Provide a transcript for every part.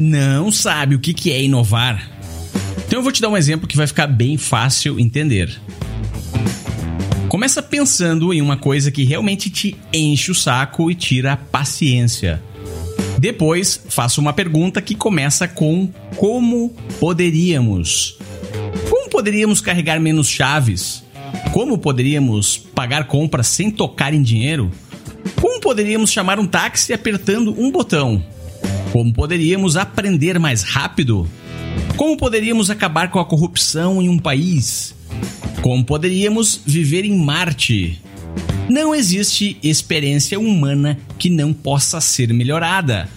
não sabe o que é inovar? Então eu vou te dar um exemplo que vai ficar bem fácil entender. Começa pensando em uma coisa que realmente te enche o saco e tira a paciência. Depois, faça uma pergunta que começa com como poderíamos. Como poderíamos carregar menos chaves? Como poderíamos pagar compras sem tocar em dinheiro? Como poderíamos chamar um táxi apertando um botão? Como poderíamos aprender mais rápido? Como poderíamos acabar com a corrupção em um país? Como poderíamos viver em Marte? Não existe experiência humana que não possa ser melhorada.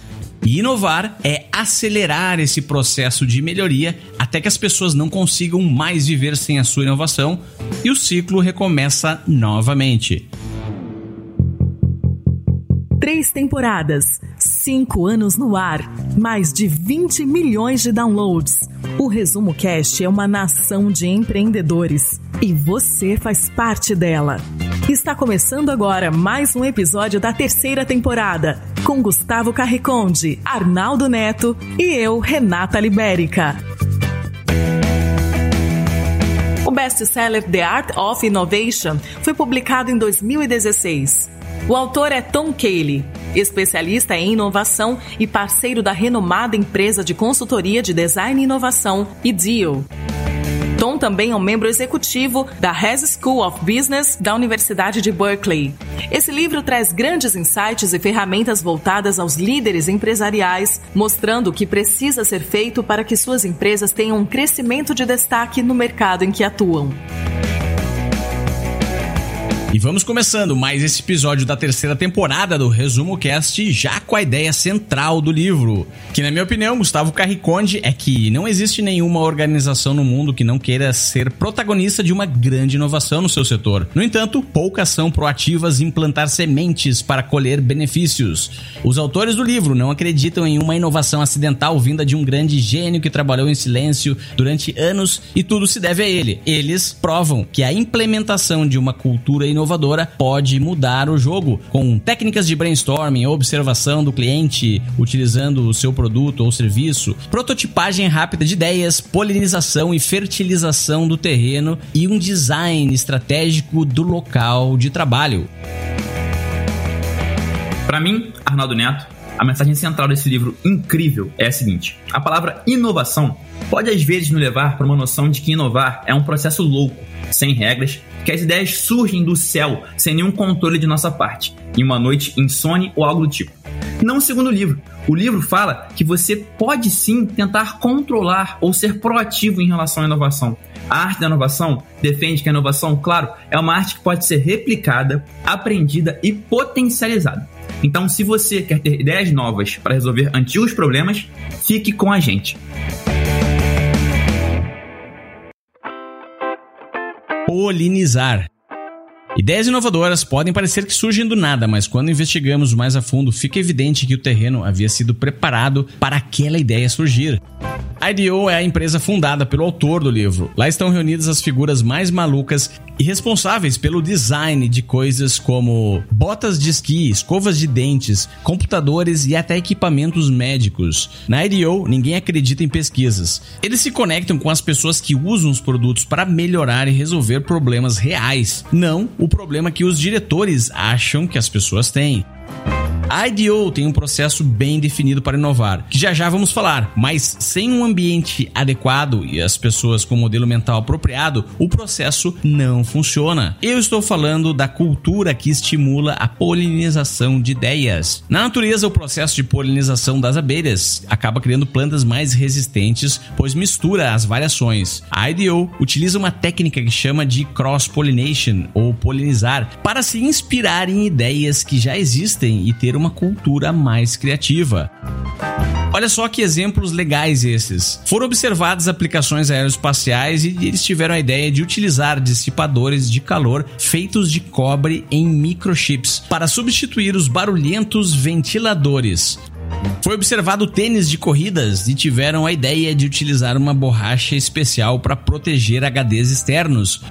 E inovar é acelerar esse processo de melhoria até que as pessoas não consigam mais viver sem a sua inovação e o ciclo recomeça novamente. Três temporadas, cinco anos no ar, mais de 20 milhões de downloads. O Resumo Cast é uma nação de empreendedores e você faz parte dela. Está começando agora mais um episódio da terceira temporada, com Gustavo Carriconde, Arnaldo Neto e eu, Renata Libérica. O best-seller The Art of Innovation foi publicado em 2016. O autor é Tom Cayley, especialista em inovação e parceiro da renomada empresa de consultoria de design e inovação, IDEO. Tom também é um membro executivo da Hess School of Business da Universidade de Berkeley. Esse livro traz grandes insights e ferramentas voltadas aos líderes empresariais, mostrando o que precisa ser feito para que suas empresas tenham um crescimento de destaque no mercado em que atuam. E vamos começando mais esse episódio da terceira temporada do Resumo Cast, já com a ideia central do livro. Que, na minha opinião, Gustavo Carriconde, é que não existe nenhuma organização no mundo que não queira ser protagonista de uma grande inovação no seu setor. No entanto, poucas são proativas em plantar sementes para colher benefícios. Os autores do livro não acreditam em uma inovação acidental vinda de um grande gênio que trabalhou em silêncio durante anos e tudo se deve a ele. Eles provam que a implementação de uma cultura inovadora inovadora pode mudar o jogo com técnicas de brainstorming, observação do cliente utilizando o seu produto ou serviço, prototipagem rápida de ideias, polinização e fertilização do terreno e um design estratégico do local de trabalho. Para mim, Arnaldo Neto, a mensagem central desse livro incrível é a seguinte: a palavra inovação pode às vezes nos levar para uma noção de que inovar é um processo louco, sem regras, que as ideias surgem do céu sem nenhum controle de nossa parte, em uma noite insone ou algo do tipo. Não segundo o livro. O livro fala que você pode sim tentar controlar ou ser proativo em relação à inovação. A arte da inovação defende que a inovação, claro, é uma arte que pode ser replicada, aprendida e potencializada. Então, se você quer ter ideias novas para resolver antigos problemas, fique com a gente. polinizar. Ideias inovadoras podem parecer que surgem do nada, mas quando investigamos mais a fundo, fica evidente que o terreno havia sido preparado para aquela ideia surgir. A IDEO é a empresa fundada pelo autor do livro. Lá estão reunidas as figuras mais malucas e responsáveis pelo design de coisas como botas de esqui, escovas de dentes, computadores e até equipamentos médicos. Na IDEO, ninguém acredita em pesquisas. Eles se conectam com as pessoas que usam os produtos para melhorar e resolver problemas reais, não o problema que os diretores acham que as pessoas têm. A IDEO tem um processo bem definido para inovar, que já já vamos falar, mas sem um ambiente adequado e as pessoas com modelo mental apropriado, o processo não funciona. Eu estou falando da cultura que estimula a polinização de ideias. Na natureza, o processo de polinização das abelhas acaba criando plantas mais resistentes, pois mistura as variações. A IDEO utiliza uma técnica que chama de cross-pollination ou polinizar para se inspirar em ideias que já existem e ter uma uma cultura mais criativa. Olha só que exemplos legais esses. Foram observadas aplicações aeroespaciais e eles tiveram a ideia de utilizar dissipadores de calor feitos de cobre em microchips para substituir os barulhentos ventiladores. Foi observado tênis de corridas e tiveram a ideia de utilizar uma borracha especial para proteger HDs externos,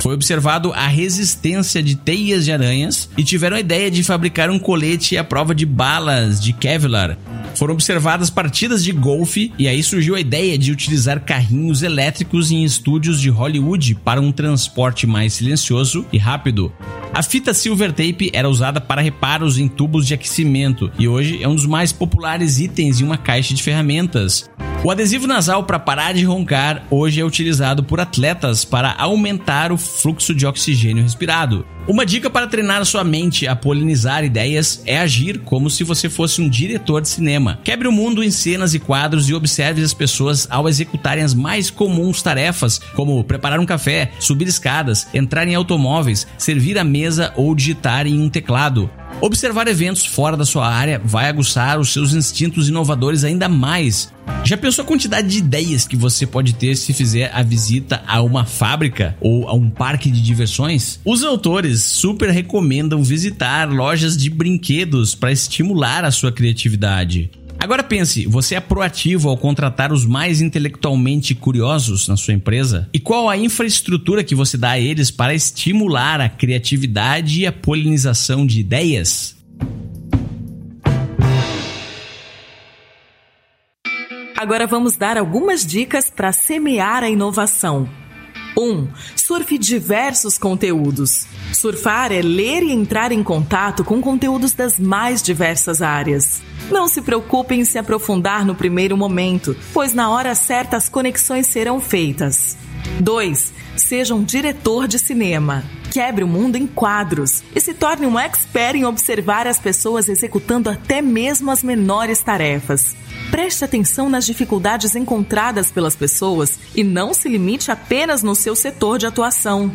foi observado a resistência de teias de aranhas e tiveram a ideia de fabricar um colete à prova de balas de Kevlar. foram observadas partidas de golfe e aí surgiu a ideia de utilizar carrinhos elétricos em estúdios de Hollywood para um transporte mais silencioso e rápido. A fita silver tape era usada para reparos em tubos de aquecimento e hoje é um dos mais populares itens em uma caixa de ferramentas. O adesivo nasal para parar de roncar hoje é utilizado por atletas para aumentar o fluxo de oxigênio respirado. Uma dica para treinar sua mente a polinizar ideias é agir como se você fosse um diretor de cinema. Quebre o mundo em cenas e quadros e observe as pessoas ao executarem as mais comuns tarefas, como preparar um café, subir escadas, entrar em automóveis, servir a mesa ou digitar em um teclado. Observar eventos fora da sua área vai aguçar os seus instintos inovadores ainda mais. Já pensou a quantidade de ideias que você pode ter se fizer a visita a uma fábrica ou a um parque de diversões? Os autores super recomendam visitar lojas de brinquedos para estimular a sua criatividade. Agora pense, você é proativo ao contratar os mais intelectualmente curiosos na sua empresa? E qual a infraestrutura que você dá a eles para estimular a criatividade e a polinização de ideias? Agora vamos dar algumas dicas para semear a inovação. 1. Um, surfe diversos conteúdos. Surfar é ler e entrar em contato com conteúdos das mais diversas áreas. Não se preocupe em se aprofundar no primeiro momento, pois na hora certa as conexões serão feitas. 2. Seja um diretor de cinema. Quebre o mundo em quadros e se torne um expert em observar as pessoas executando até mesmo as menores tarefas. Preste atenção nas dificuldades encontradas pelas pessoas e não se limite apenas no seu setor de atuação.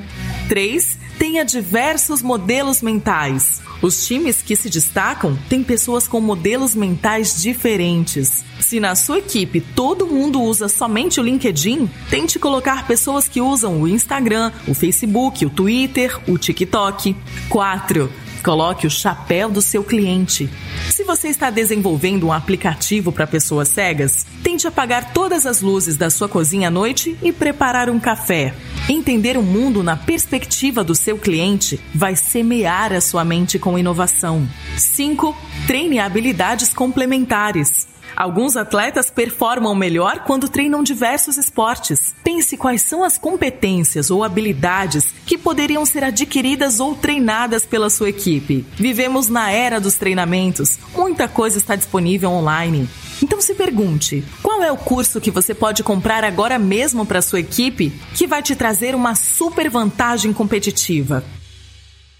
3. Tenha diversos modelos mentais. Os times que se destacam têm pessoas com modelos mentais diferentes. Se na sua equipe todo mundo usa somente o LinkedIn, tente colocar pessoas que usam o Instagram, o Facebook, o Twitter, o TikTok. 4. Coloque o chapéu do seu cliente. Se você está desenvolvendo um aplicativo para pessoas cegas, tente apagar todas as luzes da sua cozinha à noite e preparar um café. Entender o mundo na perspectiva do seu cliente vai semear a sua mente com inovação. 5. Treine habilidades complementares. Alguns atletas performam melhor quando treinam diversos esportes. Pense quais são as competências ou habilidades que poderiam ser adquiridas ou treinadas pela sua equipe. Vivemos na era dos treinamentos, muita coisa está disponível online. Então se pergunte: qual é o curso que você pode comprar agora mesmo para sua equipe que vai te trazer uma super vantagem competitiva?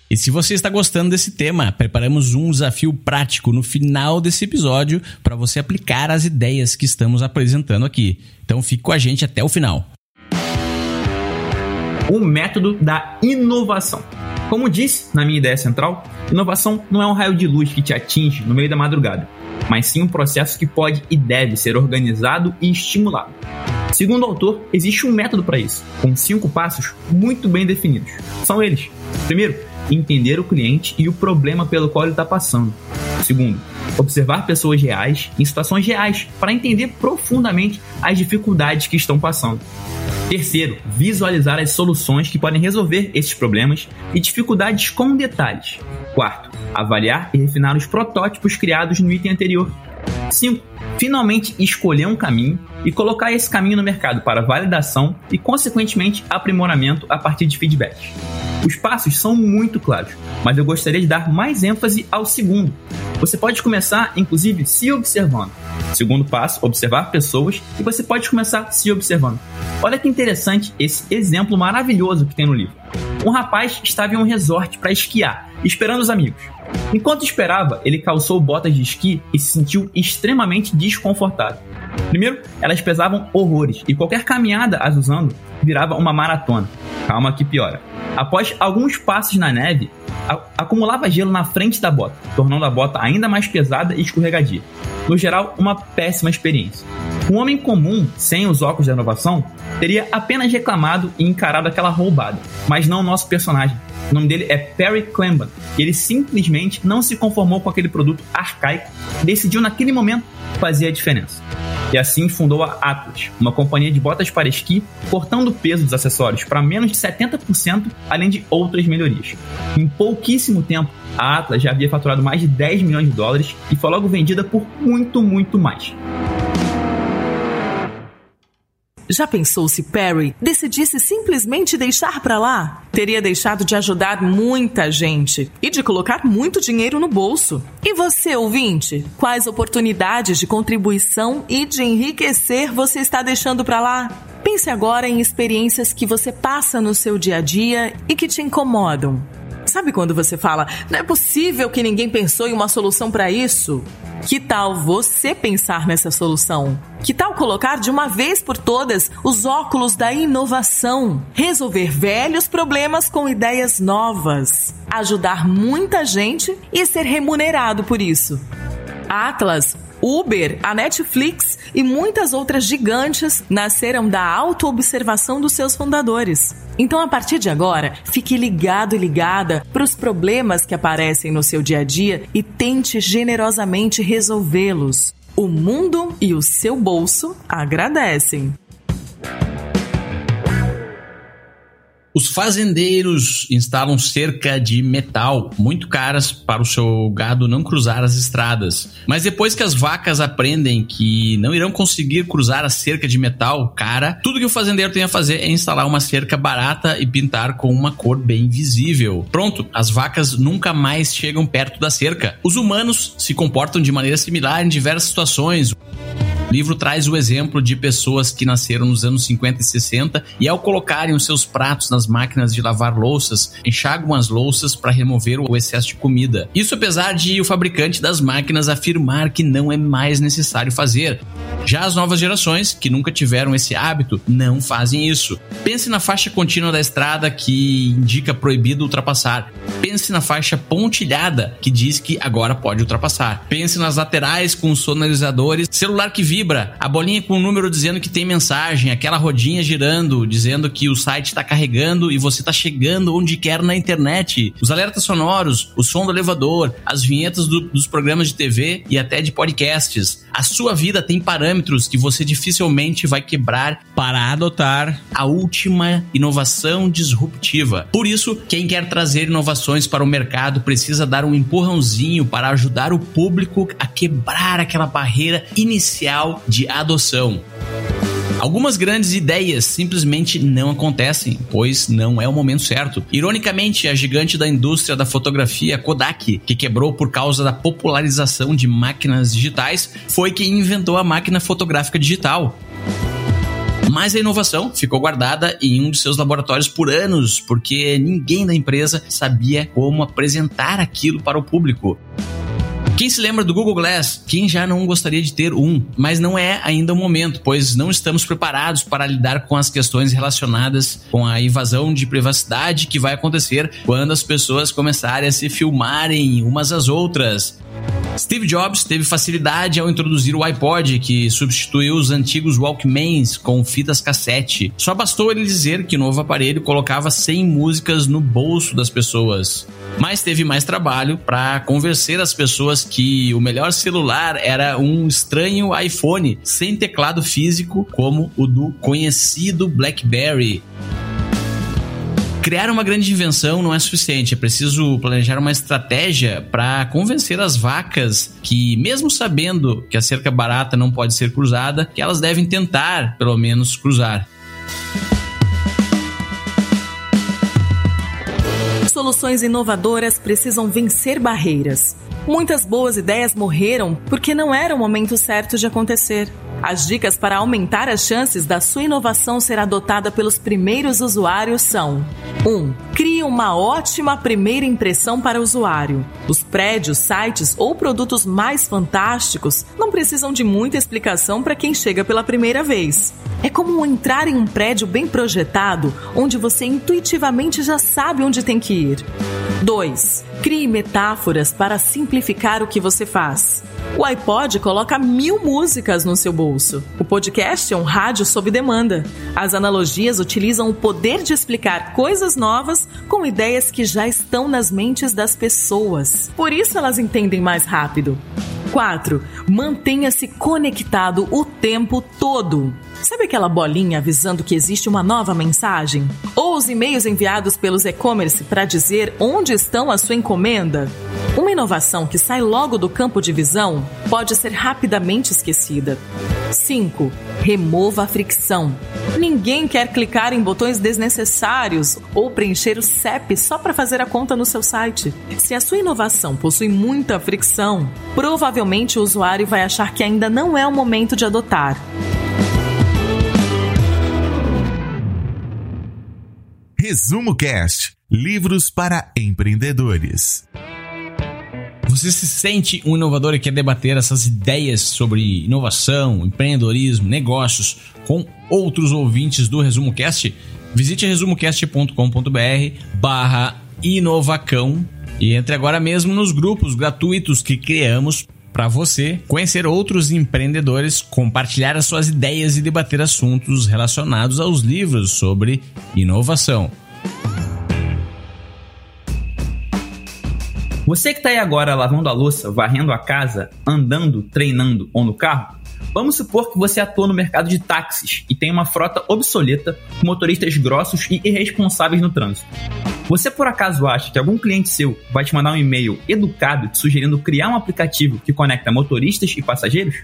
E se você está gostando desse tema, preparamos um desafio prático no final desse episódio para você aplicar as ideias que estamos apresentando aqui. Então fique com a gente até o final. O método da inovação. Como disse na minha ideia central, inovação não é um raio de luz que te atinge no meio da madrugada, mas sim um processo que pode e deve ser organizado e estimulado. Segundo o autor, existe um método para isso, com cinco passos muito bem definidos. São eles: primeiro, entender o cliente e o problema pelo qual ele está passando. Segundo, observar pessoas reais em situações reais para entender profundamente as dificuldades que estão passando. Terceiro, visualizar as soluções que podem resolver esses problemas e dificuldades com detalhes. Quarto, avaliar e refinar os protótipos criados no item anterior. 5. Finalmente escolher um caminho e colocar esse caminho no mercado para validação e, consequentemente, aprimoramento a partir de feedbacks. Os passos são muito claros, mas eu gostaria de dar mais ênfase ao segundo. Você pode começar, inclusive, se observando. Segundo passo, observar pessoas e você pode começar se observando. Olha que interessante esse exemplo maravilhoso que tem no livro. Um rapaz estava em um resort para esquiar, esperando os amigos. Enquanto esperava, ele calçou botas de esqui e se sentiu extremamente desconfortável. Primeiro, elas pesavam horrores e qualquer caminhada as usando virava uma maratona. Calma que piora. Após alguns passos na neve, acumulava gelo na frente da bota, tornando a bota ainda mais pesada e escorregadia. No geral, uma péssima experiência. Um homem comum, sem os óculos da inovação, teria apenas reclamado e encarado aquela roubada, mas não o nosso personagem. O nome dele é Perry Clemban. E ele simplesmente não se conformou com aquele produto arcaico e decidiu naquele momento fazer a diferença. e assim fundou a Atlas, uma companhia de botas para esqui, cortando o peso dos acessórios para menos de 70%, além de outras melhorias. Em pouquíssimo tempo, a Atlas já havia faturado mais de 10 milhões de dólares e foi logo vendida por muito, muito mais. Já pensou se Perry decidisse simplesmente deixar para lá? Teria deixado de ajudar muita gente e de colocar muito dinheiro no bolso. E você, ouvinte, quais oportunidades de contribuição e de enriquecer você está deixando para lá? Pense agora em experiências que você passa no seu dia a dia e que te incomodam. Sabe quando você fala, não é possível que ninguém pensou em uma solução para isso? Que tal você pensar nessa solução? Que tal colocar de uma vez por todas os óculos da inovação? Resolver velhos problemas com ideias novas, ajudar muita gente e ser remunerado por isso. Atlas Uber, a Netflix e muitas outras gigantes nasceram da autoobservação dos seus fundadores. Então, a partir de agora, fique ligado e ligada para os problemas que aparecem no seu dia a dia e tente generosamente resolvê-los. O mundo e o seu bolso agradecem. Os fazendeiros instalam cerca de metal muito caras para o seu gado não cruzar as estradas. Mas depois que as vacas aprendem que não irão conseguir cruzar a cerca de metal cara, tudo que o fazendeiro tem a fazer é instalar uma cerca barata e pintar com uma cor bem visível. Pronto, as vacas nunca mais chegam perto da cerca. Os humanos se comportam de maneira similar em diversas situações. O livro traz o exemplo de pessoas que nasceram nos anos 50 e 60 e, ao colocarem os seus pratos nas máquinas de lavar louças, enxagam as louças para remover o excesso de comida. Isso apesar de o fabricante das máquinas afirmar que não é mais necessário fazer. Já as novas gerações, que nunca tiveram esse hábito, não fazem isso. Pense na faixa contínua da estrada que indica proibido ultrapassar. Pense na faixa pontilhada que diz que agora pode ultrapassar. Pense nas laterais com sonorizadores, celular que vibra, a bolinha com o número dizendo que tem mensagem, aquela rodinha girando dizendo que o site está carregando e você está chegando onde quer na internet. Os alertas sonoros, o som do elevador, as vinhetas do, dos programas de TV e até de podcasts. A sua vida tem parâmetros que você dificilmente vai quebrar para adotar a última inovação disruptiva. Por isso, quem quer trazer inovações para o mercado precisa dar um empurrãozinho para ajudar o público a quebrar aquela barreira inicial de adoção. Algumas grandes ideias simplesmente não acontecem, pois não é o momento certo. Ironicamente, a gigante da indústria da fotografia, Kodak, que quebrou por causa da popularização de máquinas digitais, foi quem inventou a máquina fotográfica digital. Mas a inovação ficou guardada em um de seus laboratórios por anos, porque ninguém da empresa sabia como apresentar aquilo para o público. Quem se lembra do Google Glass? Quem já não gostaria de ter um? Mas não é ainda o momento, pois não estamos preparados para lidar com as questões relacionadas com a invasão de privacidade que vai acontecer quando as pessoas começarem a se filmarem umas às outras. Steve Jobs teve facilidade ao introduzir o iPod, que substituiu os antigos Walkmans com fitas cassete. Só bastou ele dizer que o novo aparelho colocava 100 músicas no bolso das pessoas. Mas teve mais trabalho para convencer as pessoas que o melhor celular era um estranho iPhone sem teclado físico, como o do conhecido BlackBerry. Criar uma grande invenção não é suficiente, é preciso planejar uma estratégia para convencer as vacas que, mesmo sabendo que a cerca barata não pode ser cruzada, que elas devem tentar, pelo menos, cruzar. Soluções inovadoras precisam vencer barreiras. Muitas boas ideias morreram porque não era o momento certo de acontecer. As dicas para aumentar as chances da sua inovação ser adotada pelos primeiros usuários são: 1. Um, crie uma ótima primeira impressão para o usuário. Os prédios, sites ou produtos mais fantásticos não precisam de muita explicação para quem chega pela primeira vez. É como entrar em um prédio bem projetado, onde você intuitivamente já sabe onde tem que ir. 2. Crie metáforas para simplificar o que você faz. O iPod coloca mil músicas no seu bolso. O podcast é um rádio sob demanda. As analogias utilizam o poder de explicar coisas novas com ideias que já estão nas mentes das pessoas. Por isso elas entendem mais rápido. 4. Mantenha-se conectado o tempo todo. Sabe aquela bolinha avisando que existe uma nova mensagem? Ou os e-mails enviados pelos e-commerce para dizer onde estão a sua encomenda? Uma inovação que sai logo do campo de visão pode ser rapidamente esquecida. 5. Remova a fricção. Ninguém quer clicar em botões desnecessários ou preencher o CEP só para fazer a conta no seu site. Se a sua inovação possui muita fricção, provavelmente o usuário vai achar que ainda não é o momento de adotar. Resumo Cast Livros para empreendedores. Você se sente um inovador e quer debater essas ideias sobre inovação, empreendedorismo, negócios com outros ouvintes do Resumo Cast? Visite resumocast.com.br barra inovacão e entre agora mesmo nos grupos gratuitos que criamos para você conhecer outros empreendedores, compartilhar as suas ideias e debater assuntos relacionados aos livros sobre inovação. Você que está aí agora lavando a louça, varrendo a casa, andando, treinando ou no carro, vamos supor que você atua no mercado de táxis e tem uma frota obsoleta com motoristas grossos e irresponsáveis no trânsito. Você por acaso acha que algum cliente seu vai te mandar um e-mail educado te sugerindo criar um aplicativo que conecta motoristas e passageiros?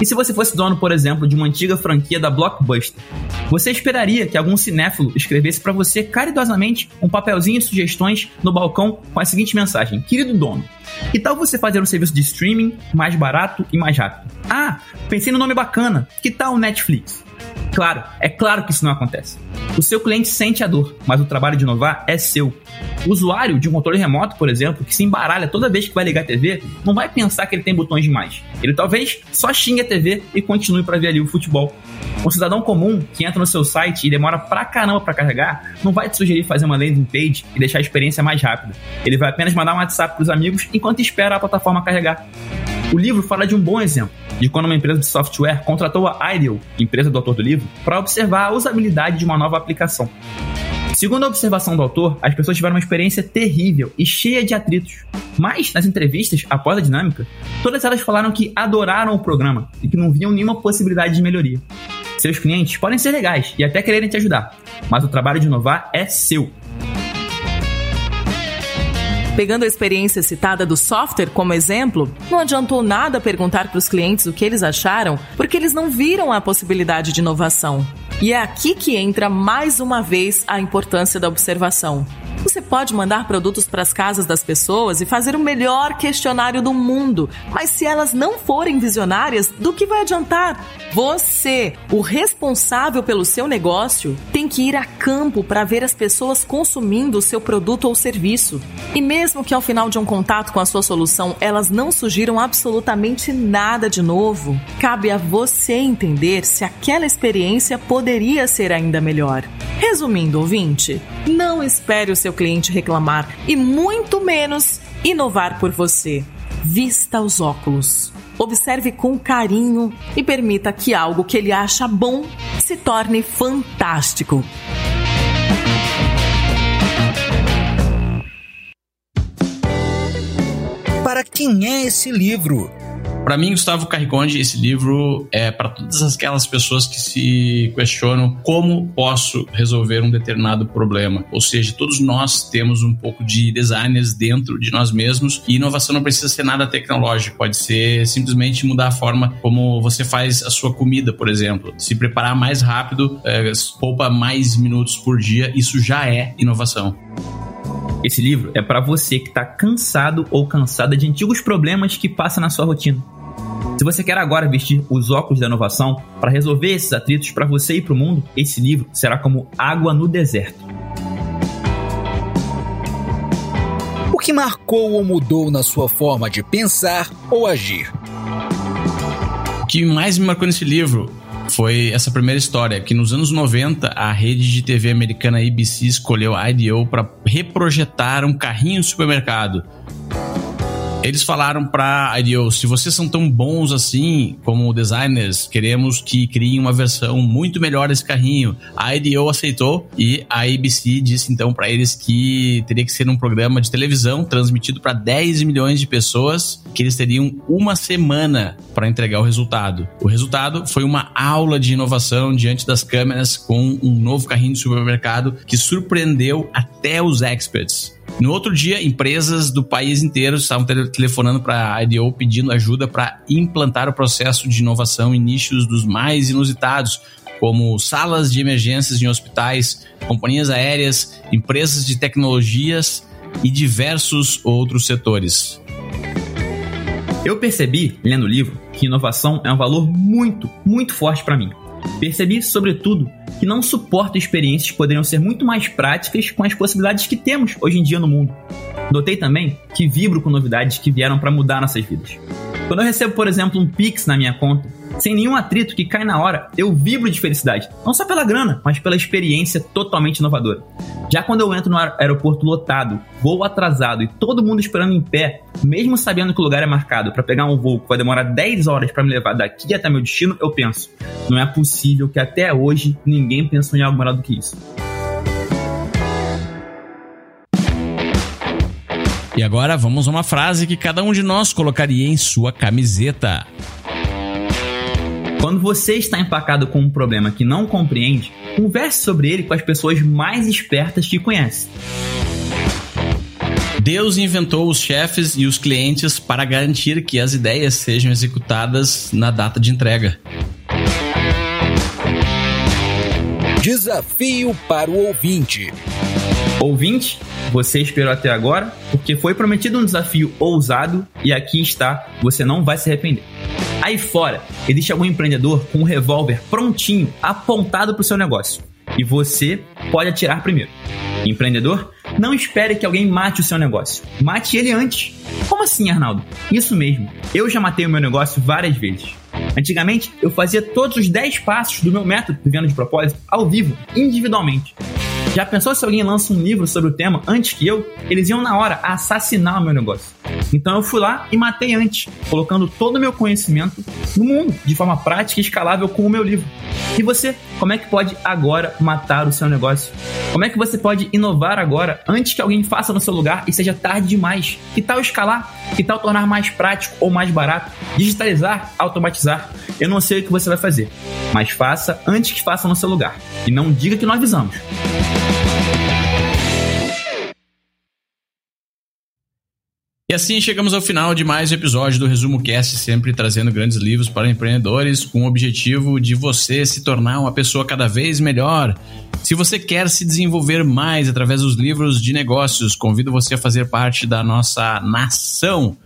E se você fosse dono, por exemplo, de uma antiga franquia da Blockbuster? Você esperaria que algum cinéfilo escrevesse para você caridosamente um papelzinho de sugestões no balcão com a seguinte mensagem: Querido dono, que tal você fazer um serviço de streaming mais barato e mais rápido? Ah, pensei no nome bacana. Que tal o Netflix? Claro, é claro que isso não acontece. O seu cliente sente a dor, mas o trabalho de inovar é seu. O usuário de um controle remoto, por exemplo, que se embaralha toda vez que vai ligar a TV, não vai pensar que ele tem botões demais. Ele talvez só xingue a TV e continue para ver ali o futebol. Um cidadão comum que entra no seu site e demora pra caramba para carregar, não vai te sugerir fazer uma landing page e deixar a experiência mais rápida. Ele vai apenas mandar um WhatsApp pros amigos enquanto espera a plataforma carregar. O livro fala de um bom exemplo, de quando uma empresa de software contratou a Ideal, empresa do autor do livro, para observar a usabilidade de uma nova aplicação. Segundo a observação do autor, as pessoas tiveram uma experiência terrível e cheia de atritos. Mas, nas entrevistas, após a dinâmica, todas elas falaram que adoraram o programa e que não viam nenhuma possibilidade de melhoria. Seus clientes podem ser legais e até quererem te ajudar, mas o trabalho de inovar é seu. Pegando a experiência citada do software como exemplo, não adiantou nada perguntar para os clientes o que eles acharam, porque eles não viram a possibilidade de inovação. E é aqui que entra mais uma vez a importância da observação. Você pode mandar produtos para as casas das pessoas e fazer o melhor questionário do mundo, mas se elas não forem visionárias, do que vai adiantar? Você, o responsável pelo seu negócio, tem que ir a campo para ver as pessoas consumindo o seu produto ou serviço. E mesmo que ao final de um contato com a sua solução elas não sugiram absolutamente nada de novo, cabe a você entender se aquela experiência poderia ser ainda melhor. Resumindo, ouvinte, não espere o seu cliente reclamar e muito menos inovar por você. Vista os óculos. Observe com carinho e permita que algo que ele acha bom se torne fantástico. Para quem é esse livro? Para mim, Gustavo Carriconde, esse livro é para todas aquelas pessoas que se questionam como posso resolver um determinado problema. Ou seja, todos nós temos um pouco de designers dentro de nós mesmos e inovação não precisa ser nada tecnológico, pode ser simplesmente mudar a forma como você faz a sua comida, por exemplo. Se preparar mais rápido, é, poupa mais minutos por dia, isso já é inovação. Esse livro é para você que está cansado ou cansada de antigos problemas que passa na sua rotina. Se você quer agora vestir os óculos da inovação para resolver esses atritos para você e para o mundo, esse livro será como água no deserto. O que marcou ou mudou na sua forma de pensar ou agir? O que mais me marcou nesse livro foi essa primeira história, que nos anos 90 a rede de TV americana ABC escolheu a IDEO para reprojetar um carrinho de supermercado Eles falaram para IDEO, se vocês são tão bons assim como designers, queremos que criem uma versão muito melhor desse carrinho. A IDEO aceitou e a ABC disse então para eles que teria que ser um programa de televisão transmitido para 10 milhões de pessoas, que eles teriam uma semana para entregar o resultado. O resultado foi uma aula de inovação diante das câmeras com um novo carrinho de supermercado que surpreendeu até os experts. No outro dia, empresas do país inteiro estavam telefonando para a IDEO pedindo ajuda para implantar o processo de inovação em nichos dos mais inusitados, como salas de emergências em hospitais, companhias aéreas, empresas de tecnologias e diversos outros setores. Eu percebi, lendo o livro, que inovação é um valor muito, muito forte para mim. Percebi, sobretudo, que não suporto experiências que poderiam ser muito mais práticas com as possibilidades que temos hoje em dia no mundo. Notei também que vibro com novidades que vieram para mudar nossas vidas. Quando eu recebo, por exemplo, um Pix na minha conta, sem nenhum atrito que cai na hora, eu vibro de felicidade. Não só pela grana, mas pela experiência totalmente inovadora. Já quando eu entro no aeroporto lotado, voo atrasado e todo mundo esperando em pé, mesmo sabendo que o lugar é marcado para pegar um voo que vai demorar 10 horas para me levar daqui até meu destino, eu penso: não é possível que até hoje ninguém pensou em algo melhor do que isso. E agora vamos a uma frase que cada um de nós colocaria em sua camiseta. Quando você está empacado com um problema que não compreende, converse sobre ele com as pessoas mais espertas que conhece. Deus inventou os chefes e os clientes para garantir que as ideias sejam executadas na data de entrega. Desafio para o ouvinte. Ouvinte, você esperou até agora porque foi prometido um desafio ousado e aqui está, você não vai se arrepender. Aí fora, existe algum empreendedor com um revólver prontinho, apontado para o seu negócio. E você pode atirar primeiro. Empreendedor, não espere que alguém mate o seu negócio. Mate ele antes. Como assim, Arnaldo? Isso mesmo. Eu já matei o meu negócio várias vezes. Antigamente, eu fazia todos os 10 passos do meu método Vivendo de Propósito ao vivo, individualmente. Já pensou se alguém lança um livro sobre o tema antes que eu? Eles iam na hora assassinar o meu negócio. Então eu fui lá e matei antes, colocando todo o meu conhecimento no mundo, de forma prática e escalável com o meu livro. E você, como é que pode agora matar o seu negócio? Como é que você pode inovar agora antes que alguém faça no seu lugar e seja tarde demais? Que tal escalar? Que tal tornar mais prático ou mais barato? Digitalizar, automatizar? Eu não sei o que você vai fazer, mas faça antes que faça no seu lugar. E não diga que não avisamos. E assim chegamos ao final de mais um episódio do Resumo Cast, sempre trazendo grandes livros para empreendedores com o objetivo de você se tornar uma pessoa cada vez melhor. Se você quer se desenvolver mais através dos livros de negócios, convido você a fazer parte da nossa nação.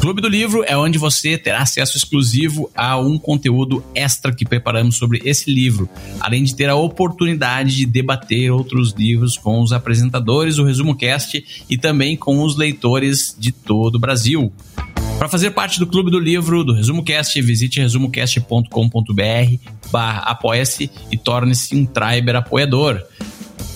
Clube do Livro é onde você terá acesso exclusivo a um conteúdo extra que preparamos sobre esse livro, além de ter a oportunidade de debater outros livros com os apresentadores do Resumo Cast e também com os leitores de todo o Brasil. Para fazer parte do Clube do Livro do Resumo Cast, visite resumocast.com.br barra apoia-se e torne-se um Triber apoiador.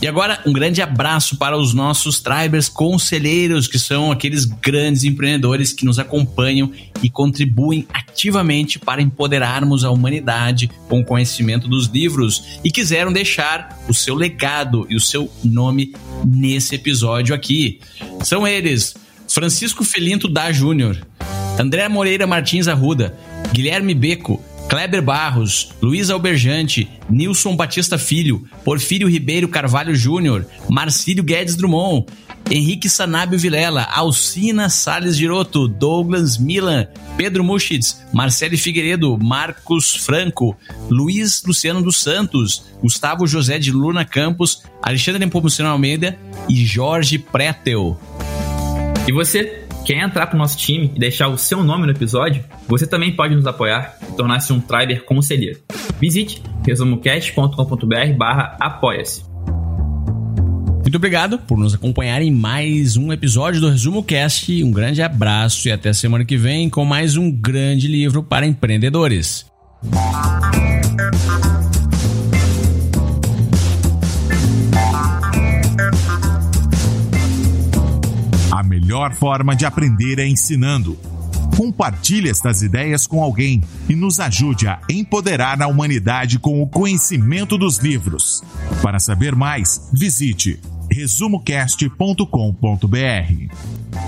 E agora, um grande abraço para os nossos Tribers conselheiros, que são aqueles grandes empreendedores que nos acompanham e contribuem ativamente para empoderarmos a humanidade com o conhecimento dos livros e quiseram deixar o seu legado e o seu nome nesse episódio aqui. São eles: Francisco Felinto da Júnior, André Moreira Martins Arruda, Guilherme Beco, Kleber Barros, Luiz Alberjante, Nilson Batista Filho, Porfírio Ribeiro Carvalho Júnior, Marcílio Guedes Drummond, Henrique Sanábio Vilela, Alcina Sales Giroto, Douglas Milan, Pedro Muschitz, Marcelo Figueiredo, Marcos Franco, Luiz Luciano dos Santos, Gustavo José de Luna Campos, Alexandre Nepomuceno Almeida e Jorge Pretel. E você quer entrar para o nosso time e deixar o seu nome no episódio, você também pode nos apoiar e tornar-se um Triber conselheiro. Visite resumocast.com.br barra apoia-se. Muito obrigado por nos acompanhar em mais um episódio do Resumo Cast. Um grande abraço e até semana que vem com mais um grande livro para empreendedores. Melhor forma de aprender é ensinando. Compartilhe estas ideias com alguém e nos ajude a empoderar a humanidade com o conhecimento dos livros. Para saber mais, visite resumocast.com.br.